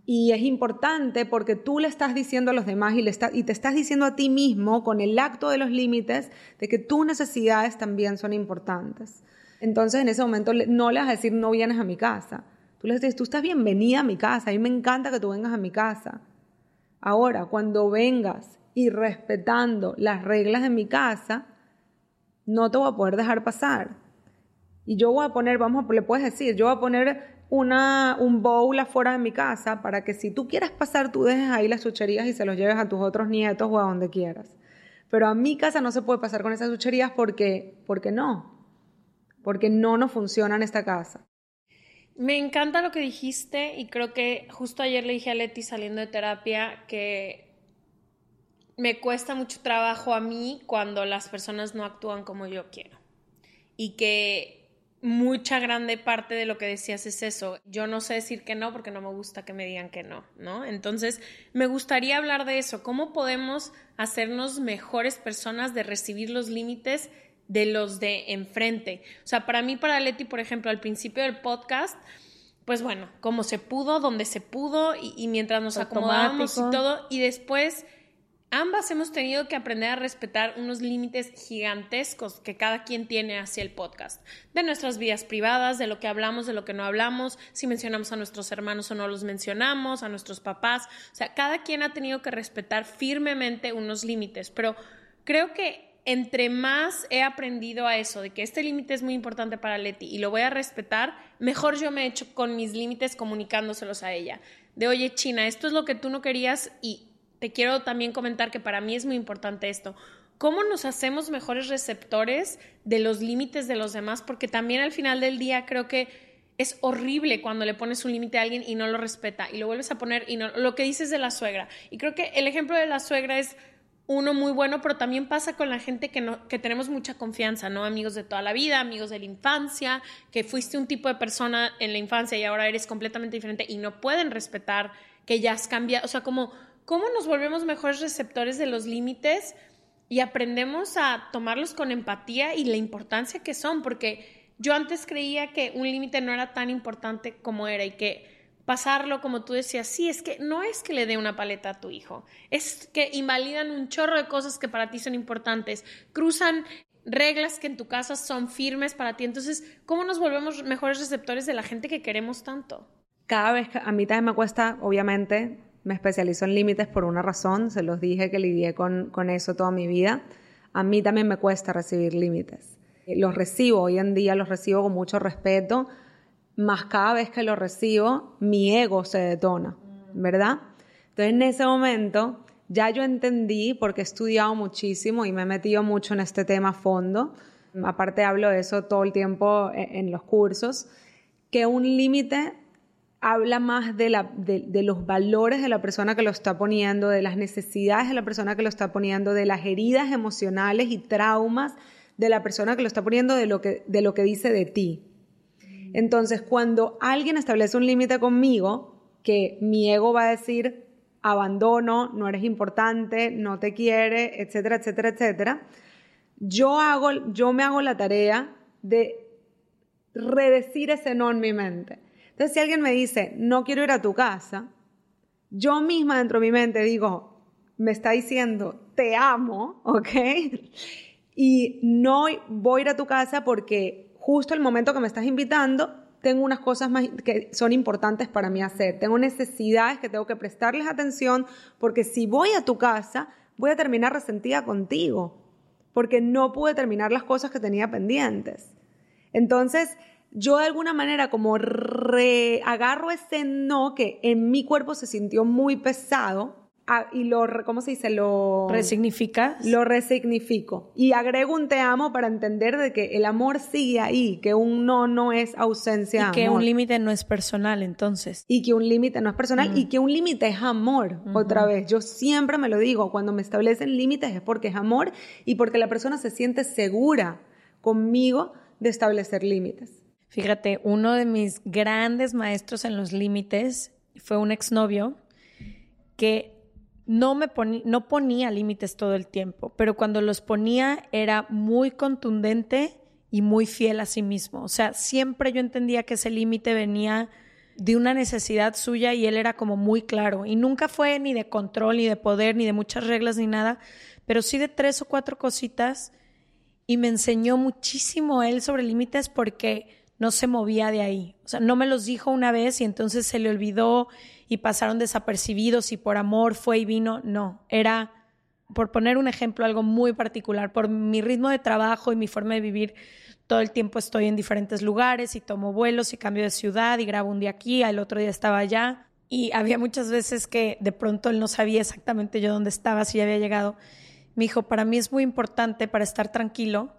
Y es importante porque tú le estás diciendo a los demás y, te estás diciendo a ti mismo con el acto de los límites de que tus necesidades también son importantes. Entonces en ese momento no le vas a decir no vienes a mi casa. Tú le dices, tú estás bienvenida a mi casa, a mí me encanta que tú vengas a mi casa. Ahora, cuando vengas y respetando las reglas de mi casa, no te voy a poder dejar pasar y yo voy a poner, vamos, le puedes decir, yo voy a poner una, un bowl afuera de mi casa para que si tú quieres pasar, tú dejes ahí las chucherías y se los lleves a tus otros nietos o a donde quieras. Pero a mi casa no se puede pasar con esas chucherías porque, porque no, porque no nos funciona en esta casa.
Me encanta lo que dijiste y creo que justo ayer le dije a Leti saliendo de terapia que me cuesta mucho trabajo a mí cuando las personas no actúan como yo quiero. Y que mucha grande parte de lo que decías es eso. Yo no sé decir que no porque no me gusta que me digan que no, ¿no? Entonces, me gustaría hablar de eso. ¿Cómo podemos hacernos mejores personas de recibir los límites de los de enfrente? O sea, para mí, para Leti, por ejemplo, al principio del podcast, pues bueno, como se pudo, donde se pudo y, mientras nos acomodamos y todo, y después Ambas hemos tenido que aprender a respetar unos límites gigantescos que cada quien tiene hacia el podcast, de nuestras vidas privadas, de lo que hablamos, de lo que no hablamos, si mencionamos a nuestros hermanos o no los mencionamos, a nuestros papás, o sea, cada quien ha tenido que respetar firmemente unos límites, pero creo que entre más he aprendido a eso, de que este límite es muy importante para Leti y lo voy a respetar, mejor yo me he hecho con mis límites comunicándoselos a ella. De, oye, China, esto es lo que tú no querías y te quiero también comentar que para mí es muy importante esto. ¿Cómo nos hacemos mejores receptores de los límites de los demás? Porque también al final del día creo que es horrible cuando le pones un límite a alguien y no lo respeta y lo vuelves a poner y no lo que dices de la suegra. Y creo que el ejemplo de la suegra es uno muy bueno, pero también pasa con la gente que, no, que tenemos mucha confianza, ¿no? Amigos de toda la vida, amigos de la infancia, que fuiste un tipo de persona en la infancia y ahora eres completamente diferente y no pueden respetar que ya has cambiado, o sea, como cómo nos volvemos mejores receptores de los límites y aprendemos a tomarlos con empatía y la importancia que son, porque yo antes creía que un límite no era tan importante como era y que pasarlo, como tú decías, sí, es que no es que le dé una paleta a tu hijo, es que invalidan un chorro de cosas que para ti son importantes, cruzan reglas que en tu casa son firmes para ti. Entonces, ¿cómo nos volvemos mejores receptores de la gente que queremos tanto?
Cada vez que a mí también me cuesta, obviamente, me especializo en límites por una razón, se los dije que lidié con, con eso toda mi vida. A mí también me cuesta recibir límites. Los recibo, hoy en día los recibo con mucho respeto, más cada vez que los recibo, mi ego se detona, ¿verdad? Entonces en ese momento ya yo entendí, porque he estudiado muchísimo y me he metido mucho en este tema a fondo, aparte hablo de eso todo el tiempo e, en los cursos, que un límite habla más de, la, de, los valores de la persona que lo está poniendo, de las necesidades de la persona que lo está poniendo, de las heridas emocionales y traumas de la persona que lo está poniendo, de lo que, de lo que dice de ti. Entonces, cuando alguien establece un límite conmigo, que mi ego va a decir, abandono, no eres importante, no te quiere, etcétera, etcétera, etcétera, yo, hago, yo me hago la tarea de redecir ese no en mi mente entonces, si alguien me dice, no quiero ir a tu casa, yo misma dentro de mi mente digo, me está diciendo, te amo, ¿ok? Y no voy a ir a tu casa porque justo el momento que me estás invitando, tengo unas cosas que son importantes para mí hacer. Tengo necesidades que tengo que prestarles atención porque si voy a tu casa, voy a terminar resentida contigo porque no pude terminar las cosas que tenía pendientes. Entonces, yo de alguna manera como reagarro ese no que en mi cuerpo se sintió muy pesado, a- y lo, re- ¿cómo se dice? Lo
¿Resignificas?
lo resignifico y agrego un te amo para entender de que el amor sigue ahí, que un no no es ausencia
y
de
que
amor.
un límite no es personal, entonces.
y que un límite no es personal y que un límite es amor. Otra vez, yo siempre me lo digo, cuando me establecen límites es porque es amor y porque la persona se siente segura conmigo de establecer límites.
Fíjate, uno de mis grandes maestros en los límites fue un exnovio que no me ponía, no ponía límites todo el tiempo, pero cuando los ponía era muy contundente y muy fiel a sí mismo. O sea, siempre yo entendía que ese límite venía de una necesidad suya y él era como muy claro. Y nunca fue ni de control, ni de poder, ni de muchas reglas, ni nada, pero sí de tres o cuatro cositas y me enseñó muchísimo él sobre límites porque no se movía de ahí. O sea, no me los dijo una vez y entonces se le olvidó y pasaron desapercibidos y por amor fue y vino. No, era, por poner un ejemplo, algo muy particular. Por mi ritmo de trabajo y mi forma de vivir, todo el tiempo estoy en diferentes lugares y tomo vuelos y cambio de ciudad y grabo un día aquí, al otro día estaba allá. Y había muchas veces que de pronto él no sabía exactamente yo dónde estaba, si ya había llegado. Me dijo, para mí es muy importante para estar tranquilo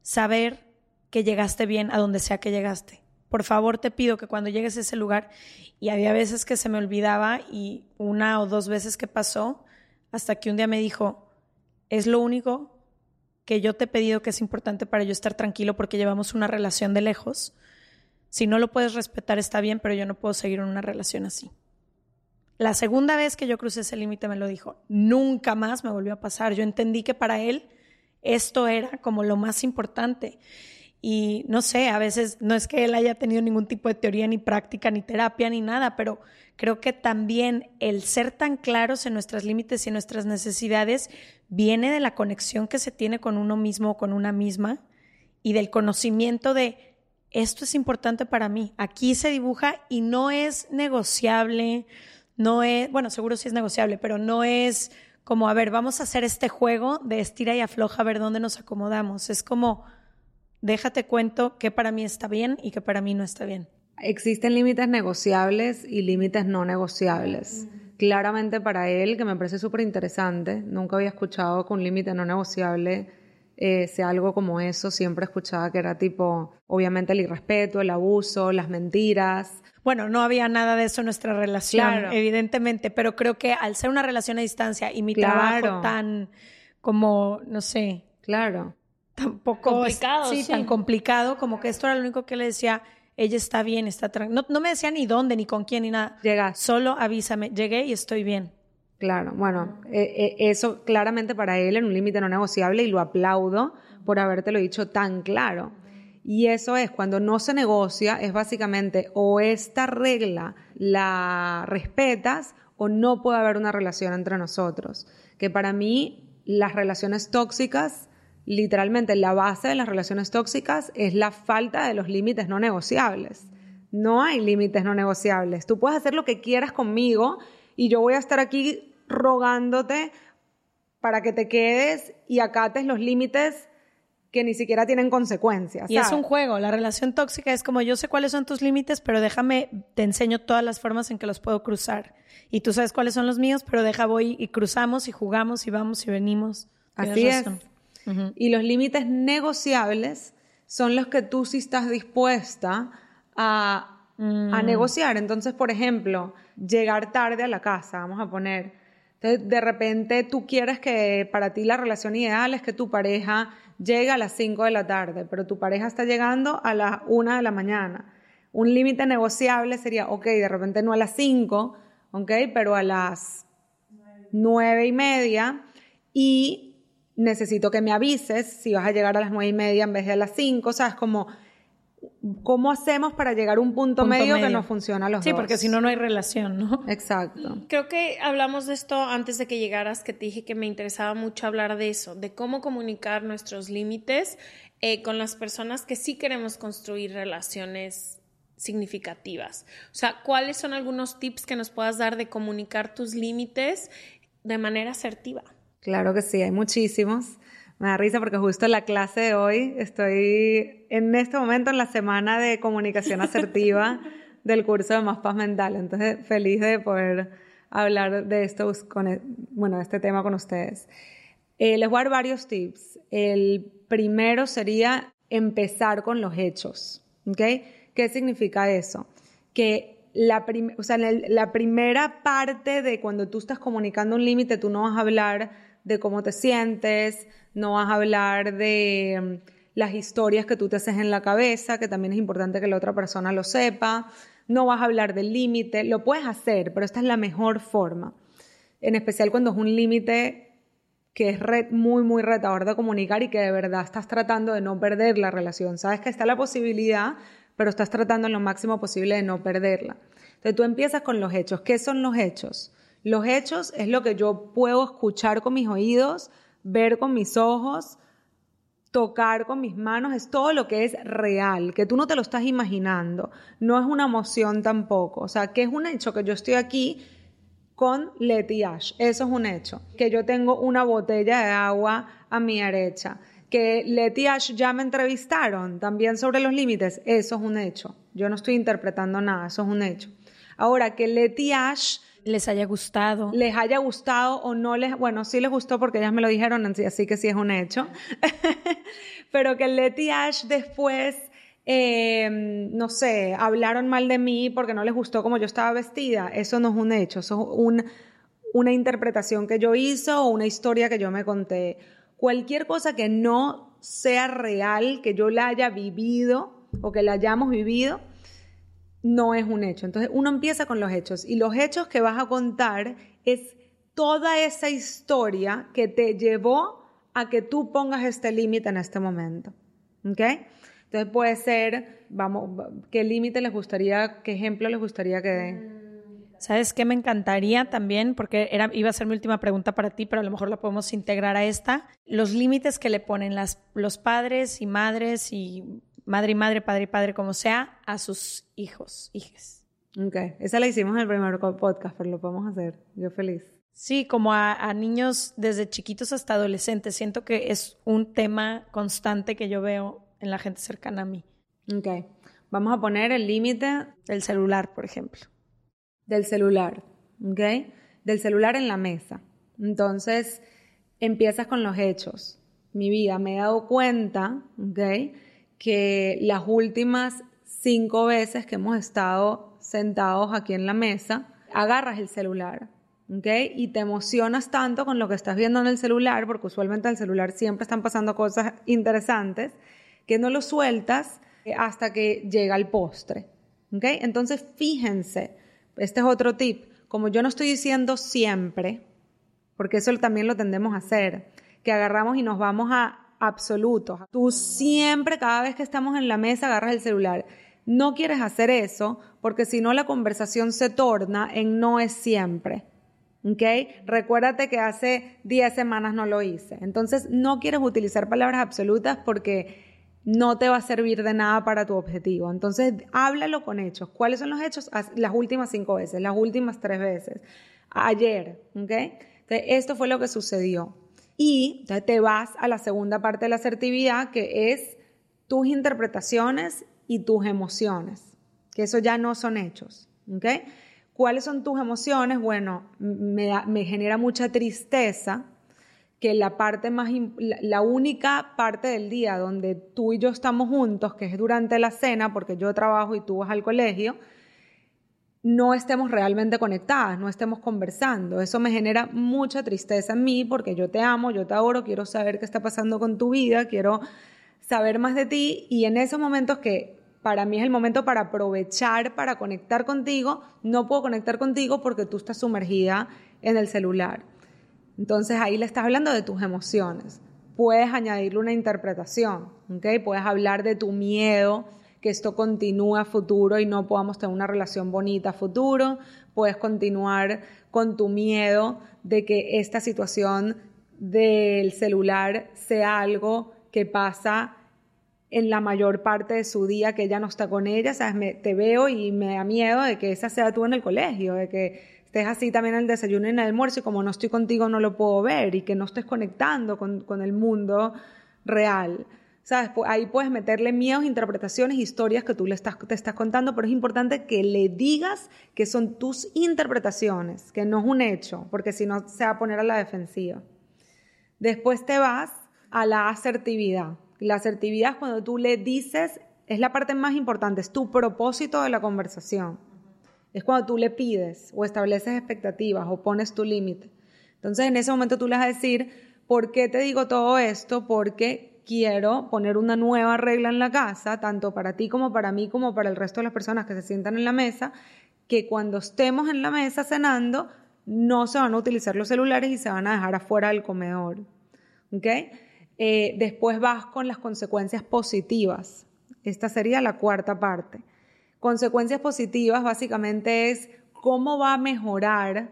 saber que llegaste bien a donde sea que llegaste. Por favor, te pido que cuando llegues a ese lugar, y había veces que se me olvidaba y una o dos veces que pasó, hasta que un día me dijo, es lo único que yo te he pedido que es importante para yo estar tranquilo porque llevamos una relación de lejos. Si no lo puedes respetar está bien, pero yo no puedo seguir en una relación así. La segunda vez que yo crucé ese límite me lo dijo. Nunca más me volvió a pasar. Yo entendí que para él esto era como lo más importante. Y no sé, a veces no es que él haya tenido ningún tipo de teoría, ni práctica, ni terapia, ni nada, pero creo que también el ser tan claros en nuestros límites y en nuestras necesidades viene de la conexión que se tiene con uno mismo o con una misma y del conocimiento de esto es importante para mí. Aquí se dibuja y no es negociable, no es, bueno, seguro sí es negociable, pero no es como, a ver, vamos a hacer este juego de estira y afloja a ver dónde nos acomodamos. Es como, déjate cuento que para mí está bien y que para mí no está bien.
Existen límites negociables y límites no negociables. Claramente para él, que me parece súper interesante, nunca había escuchado que un límite no negociable eh, sea algo como eso. Siempre escuchaba que era tipo, obviamente, el irrespeto, el abuso, las mentiras.
Bueno, no había nada de eso en nuestra relación,
Claro.
evidentemente, pero creo que al ser una relación a distancia y mi
Claro.
trabajo tan como, no sé,
Claro.
Tampoco
Complicado,
sí,
sí.
tan complicado como que esto era lo único que le decía ella está bien está tranquila no, no me decía ni dónde ni con quién ni nada
Llegaste.
solo avísame llegué y estoy bien
Claro, bueno, eh, eh, eso claramente para él era un límite no negociable y lo aplaudo por habértelo dicho tan claro. Y eso es, cuando no se negocia, es básicamente o esta regla la respetas o no puede haber una relación entre nosotros. Que para mí las relaciones tóxicas, literalmente la base de las relaciones tóxicas es la falta de los límites no negociables. No hay límites no negociables. Tú puedes hacer lo que quieras conmigo y yo voy a estar aquí rogándote para que te quedes y acates los límites que ni siquiera tienen consecuencias.
y es un juego la relación tóxica es como yo sé cuáles son tus límites pero déjame te enseño todas las formas en que los puedo cruzar y tú sabes cuáles son los míos pero deja voy y cruzamos y jugamos y vamos y venimos
Así es.
razón.
Y los límites negociables son los que tú sí estás dispuesta a, a negociar. Entonces, por ejemplo, llegar tarde a la casa, vamos a poner. Entonces, de repente tú quieres que para ti la relación ideal es que tu pareja llegue a las 5 de la tarde, pero tu pareja está llegando a las 1 de la mañana. Un límite negociable sería, ok, de repente no a las 5, ok, pero a las nueve y media y necesito que me avises si vas a llegar a las nueve y media en vez de a las cinco, ¿sabes? Como, ¿cómo hacemos para llegar a un punto,
Punto
medio, que nos funciona a los
sí
dos?
porque si no no hay relación no
Exacto.
Creo que hablamos de esto antes de que llegaras, que te dije que me interesaba mucho hablar de eso, de cómo comunicar nuestros límites eh, con las personas que sí queremos construir relaciones significativas. O sea, ¿cuáles son algunos tips que nos puedas dar de comunicar tus límites de manera asertiva?
Claro que sí, hay muchísimos. Me da risa porque justo en la clase de hoy estoy en este momento en la semana de comunicación asertiva del curso de Más Paz Mental. Entonces, feliz de poder hablar de esto, con, e, bueno, este tema con ustedes. Eh, les voy a dar varios tips. El primero sería empezar con los hechos. ¿okay? ¿Qué significa eso? Que la, o sea, la primera parte de cuando tú estás comunicando un límite, tú no vas a hablar de cómo te sientes, no vas a hablar de mm, las historias que tú te haces en la cabeza, que también es importante que la otra persona lo sepa, no vas a hablar del límite, lo puedes hacer, pero esta es la mejor forma, en especial cuando es un límite que es muy, muy retador de comunicar y que de verdad estás tratando de no perder la relación. Sabes que está la posibilidad, pero estás tratando en lo máximo posible de no perderla. Entonces tú empiezas con los hechos. ¿Qué son los hechos? Los hechos es lo que yo puedo escuchar con mis oídos, ver con mis ojos, tocar con mis manos, es todo lo que es real, que tú no te lo estás imaginando, no es una emoción tampoco, o sea, que es un hecho que yo estoy aquí con Leti Ash, eso es un hecho, que yo tengo una botella de agua a mi derecha, que Leti Ash ya me entrevistaron también sobre los límites, eso es un hecho, yo no estoy interpretando nada, eso es un hecho. Ahora, que Leti Ash
les haya gustado.
Les haya gustado o no les, bueno, sí les gustó porque ellas me lo dijeron, así que sí es un hecho. Pero que Letty Ash después, em, no sé, hablaron mal de mí porque no les gustó como yo estaba vestida, eso no es un hecho, eso es una interpretación que yo hice o una historia que yo me conté. Cualquier cosa que no sea real, que yo la haya vivido o que la hayamos vivido, no es un hecho. Entonces uno empieza con los hechos y los hechos que vas a contar es toda esa historia que te llevó a que tú pongas este límite en este momento. ¿Ok? Entonces puede ser, vamos, ¿qué límite les gustaría, qué ejemplo les gustaría que den?
¿Sabes qué me encantaría también? Porque era, iba a ser mi última pregunta para ti, pero a lo mejor la podemos integrar a esta. Los límites que le ponen las, los padres y madres y madre y madre, padre y padre, como sea, a sus hijos, hijas.
Ok, esa la hicimos en el primer podcast, pero lo podemos hacer. Yo feliz.
Sí, como a, niños desde chiquitos hasta adolescentes. Siento que es un tema constante que yo veo en la gente cercana a mí.
Ok, vamos a poner el límite
del celular, por ejemplo.
Del celular, ¿ok? Del celular en la mesa. Entonces, empiezas con los hechos. Mi vida, me he dado cuenta, ¿ok? Que las últimas cinco veces que hemos estado sentados aquí en la mesa, agarras el celular, ¿ok? Y te emocionas tanto con lo que estás viendo en el celular, porque usualmente en el celular siempre están pasando cosas interesantes, que no lo sueltas hasta que llega el postre, ¿ok? Entonces, fíjense, este es otro tip, como yo no estoy diciendo siempre, porque eso también lo tendemos a hacer, que agarramos y nos vamos a absolutos. Tú siempre, cada vez que estamos en la mesa, agarras el celular. No quieres hacer eso porque si no la conversación se torna en no es siempre. ¿Ok? Recuérdate que hace 10 semanas no lo hice. Entonces no quieres utilizar palabras absolutas porque no te va a servir de nada para tu objetivo. Entonces háblalo con hechos. ¿Cuáles son los hechos? Las últimas cinco veces, las últimas tres veces, ayer. ¿Ok? Entonces, esto fue lo que sucedió. Y te vas a la segunda parte de la asertividad, que es tus interpretaciones y tus emociones, que eso ya no son hechos. ¿Cuáles son tus emociones? Bueno, me, genera mucha tristeza que la parte más, la única parte del día donde tú y yo estamos juntos, que es durante la cena, porque yo trabajo y tú vas al colegio, no estemos realmente conectadas, no estemos conversando. Eso me genera mucha tristeza en mí porque yo te amo, yo te adoro, quiero saber qué está pasando con tu vida, quiero saber más de ti y en esos momentos que para mí es el momento para aprovechar, para conectar contigo, no puedo conectar contigo porque tú estás sumergida en el celular. Entonces ahí le estás hablando de tus emociones. Puedes añadirle una interpretación, ¿ok? Puedes hablar de tu miedo, que esto continúe a futuro y no podamos tener una relación bonita futuro. Puedes continuar con tu miedo de que esta situación del celular sea algo que pasa en la mayor parte de su día que ella no está con ella, ¿sabes? te veo y me da miedo de que esa sea tú en el colegio, de que estés así también en el desayuno y en el almuerzo y como no estoy contigo no lo puedo ver y que no estés conectando con, con el mundo real. ¿Sabes? Ahí puedes meterle miedos, interpretaciones, historias que tú le estás, te estás contando, pero es importante que le digas que son tus interpretaciones, que no es un hecho, porque si no se va a poner a la defensiva. Después te vas a la asertividad. La asertividad es cuando tú le dices, es la parte más importante, es tu propósito de la conversación. Es cuando tú le pides o estableces expectativas o pones tu límite. Entonces en ese momento tú le vas a decir, ¿por qué te digo todo esto? Porque quiero poner una nueva regla en la casa, tanto para ti como para mí, como para el resto de las personas que se sientan en la mesa, que cuando estemos en la mesa cenando, no se van a utilizar los celulares y se van a dejar afuera del comedor. ¿Ok? Eh, después vas con las consecuencias positivas. Esta sería la cuarta parte. Consecuencias positivas básicamente es cómo va a mejorar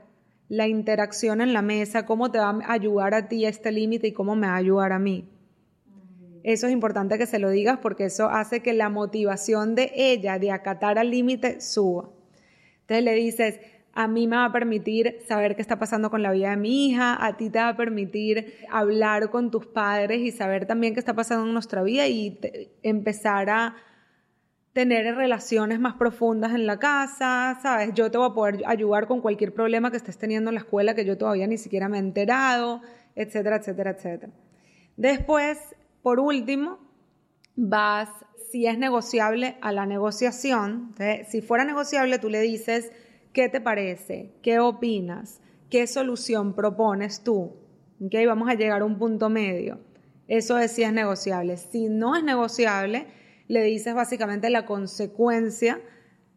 la interacción en la mesa, cómo te va a ayudar a ti este límite y cómo me va a ayudar a mí. Eso es importante que se lo digas porque eso hace que la motivación de ella de acatar al límite suba. Entonces le dices, a mí me va a permitir saber qué está pasando con la vida de mi hija, a ti te va a permitir hablar con tus padres y saber también qué está pasando en nuestra vida y empezar a tener relaciones más profundas en la casa, ¿sabes? Yo te voy a poder ayudar con cualquier problema que estés teniendo en la escuela que yo todavía ni siquiera me he enterado, etcétera, etcétera, etcétera. Después, por último, vas, si es negociable, a la negociación. si fuera negociable, tú le dices, ¿qué te parece? ¿Qué opinas? ¿Qué solución propones tú? ¿Okay? Vamos a llegar a un punto medio. Eso es si es negociable. Si no es negociable, le dices básicamente la consecuencia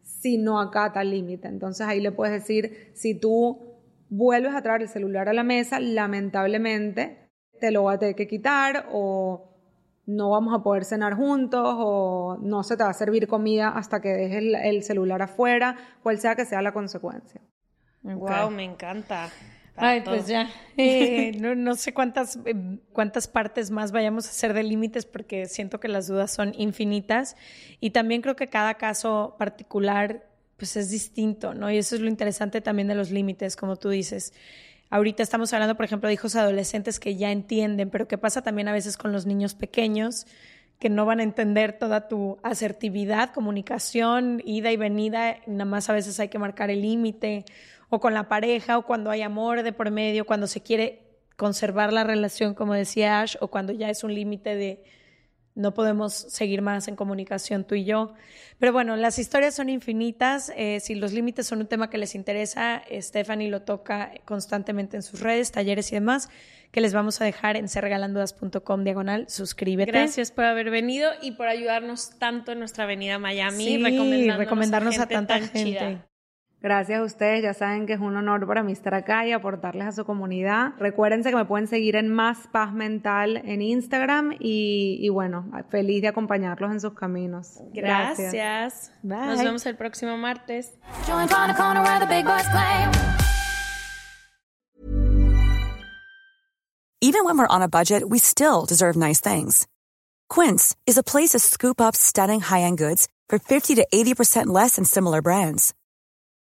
si no acata el límite. Entonces ahí le puedes decir, si tú vuelves a traer el celular a la mesa, lamentablemente te lo va a tener que quitar o no vamos a poder cenar juntos o no se te va a servir comida hasta que dejes el, celular afuera, cual sea que sea la consecuencia.
Wow, me encanta.
Ay, pues ya. Eh, no, sé cuántas, eh, cuántas partes más vayamos a hacer de límites porque siento que las dudas son infinitas y también creo que cada caso particular pues es distinto, ¿no? Y eso es lo interesante también de los límites, como tú dices. Ahorita estamos hablando, por ejemplo, de hijos adolescentes que ya entienden, pero ¿qué pasa también a veces con los niños pequeños? que no van a entender toda tu asertividad, comunicación, ida y venida, nada más a veces hay que marcar el límite o con la pareja, o cuando hay amor de por medio, cuando se quiere conservar la relación, como decía Ash, o cuando ya es un límite de no podemos seguir más en comunicación tú y yo. Pero bueno, las historias son infinitas. Eh, si los límites son un tema que les interesa, Stephanie lo toca constantemente en sus redes, talleres y demás, que les vamos a dejar en serregalandudas.com diagonal. Suscríbete.
Gracias por haber venido y por ayudarnos tanto en nuestra avenida Miami.
Sí, recomendarnos a, tanta gente.
Gracias a ustedes, ya saben que es un honor para mí estar acá y aportarles a su comunidad. Recuérdense que me pueden seguir en Más Paz Mental en Instagram y, bueno, feliz de acompañarlos en sus caminos.
Gracias. Nos vemos el próximo martes.
Even when we're on a budget, we still deserve nice things. Quince is a place to scoop up stunning high-end goods for 50 to 80% less than similar brands.